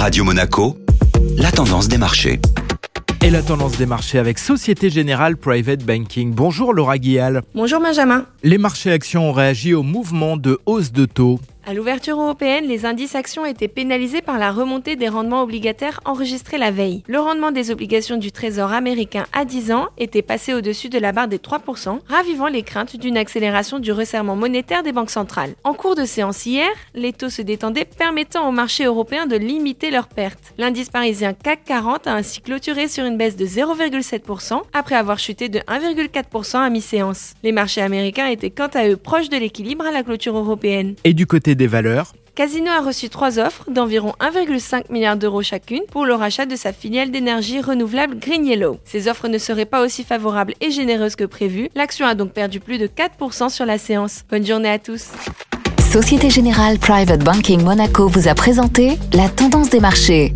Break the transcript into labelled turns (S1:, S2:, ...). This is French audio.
S1: Radio Monaco, la tendance des marchés.
S2: Et la tendance des marchés avec Société Générale Private Banking. Bonjour Laura Guial.
S3: Bonjour Benjamin.
S2: Les marchés actions ont réagi au mouvement de hausse de taux.
S3: À l'ouverture européenne, les indices actions étaient pénalisés par la remontée des rendements obligataires enregistrés la veille. Le rendement des obligations du Trésor américain à 10 ans était passé au-dessus de la barre des 3%, ravivant les craintes d'une accélération du resserrement monétaire des banques centrales. En cours de séance hier, les taux se détendaient permettant aux marchés européens de limiter leurs pertes. L'indice parisien CAC 40 a ainsi clôturé sur une baisse de 0,7% après avoir chuté de 1,4% à mi-séance. Les marchés américains étaient quant à eux proches de l'équilibre à la clôture européenne.
S2: Et du côté des valeurs
S3: Casino a reçu trois offres d'environ 1,5 milliard d'euros chacune pour le rachat de sa filiale d'énergie renouvelable Green Yellow. Ces offres ne seraient pas aussi favorables et généreuses que prévu. L'action a donc perdu plus de 4% sur la séance. Bonne journée à tous.
S4: Société Générale Private Banking Monaco vous a présenté la tendance des marchés.